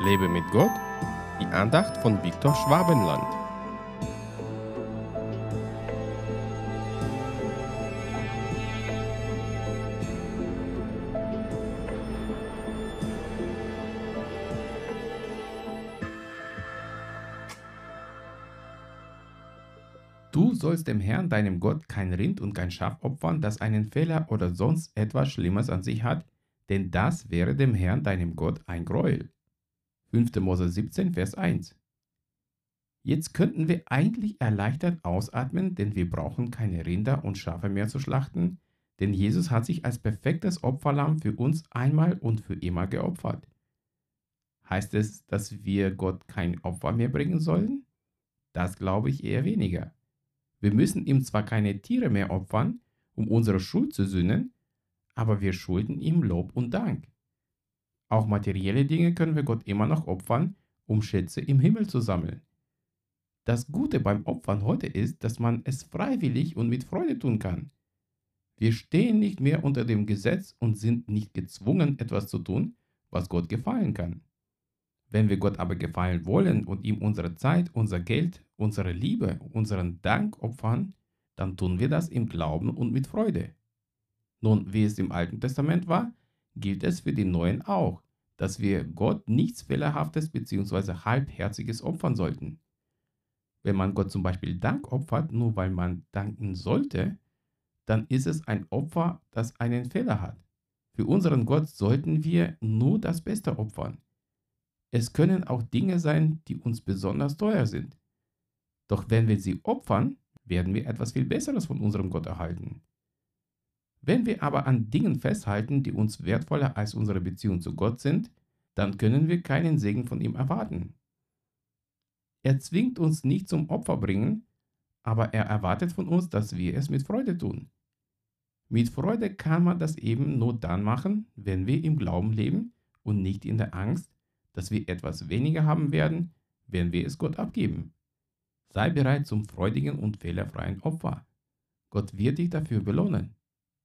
Lebe mit Gott, die Andacht von Viktor Schwabenland. Du sollst dem Herrn, deinem Gott, kein Rind und kein Schaf opfern, das einen Fehler oder sonst etwas Schlimmes an sich hat, denn das wäre dem Herrn, deinem Gott, ein Gräuel. 5. Mose 17, Vers 1. Jetzt könnten wir eigentlich erleichtert ausatmen, denn wir brauchen keine Rinder und Schafe mehr zu schlachten, denn Jesus hat sich als perfektes Opferlamm für uns einmal und für immer geopfert. Heißt es, dass wir Gott kein Opfer mehr bringen sollen? Das glaube ich eher weniger. Wir müssen ihm zwar keine Tiere mehr opfern, um unsere Schuld zu sühnen, aber wir schulden ihm Lob und Dank. Auch materielle Dinge können wir Gott immer noch opfern, um Schätze im Himmel zu sammeln. Das Gute beim Opfern heute ist, dass man es freiwillig und mit Freude tun kann. Wir stehen nicht mehr unter dem Gesetz und sind nicht gezwungen, etwas zu tun, was Gott gefallen kann. Wenn wir Gott aber gefallen wollen und ihm unsere Zeit, unser Geld, unsere Liebe, unseren Dank opfern, dann tun wir das im Glauben und mit Freude. Nun, wie es im Alten Testament war, gilt es für die Neuen auch, dass wir Gott nichts Fehlerhaftes bzw. Halbherziges opfern sollten. Wenn man Gott zum Beispiel Dank opfert, nur weil man danken sollte, dann ist es ein Opfer, das einen Fehler hat. Für unseren Gott sollten wir nur das Beste opfern. Es können auch Dinge sein, die uns besonders teuer sind. Doch wenn wir sie opfern, werden wir etwas viel Besseres von unserem Gott erhalten. Wenn wir aber an Dingen festhalten, die uns wertvoller als unsere Beziehung zu Gott sind, dann können wir keinen Segen von ihm erwarten. Er zwingt uns nicht zum Opfer bringen, aber er erwartet von uns, dass wir es mit Freude tun. Mit Freude kann man das eben nur dann machen, wenn wir im Glauben leben und nicht in der Angst, dass wir etwas weniger haben werden, wenn wir es Gott abgeben. Sei bereit zum freudigen und fehlerfreien Opfer. Gott wird dich dafür belohnen.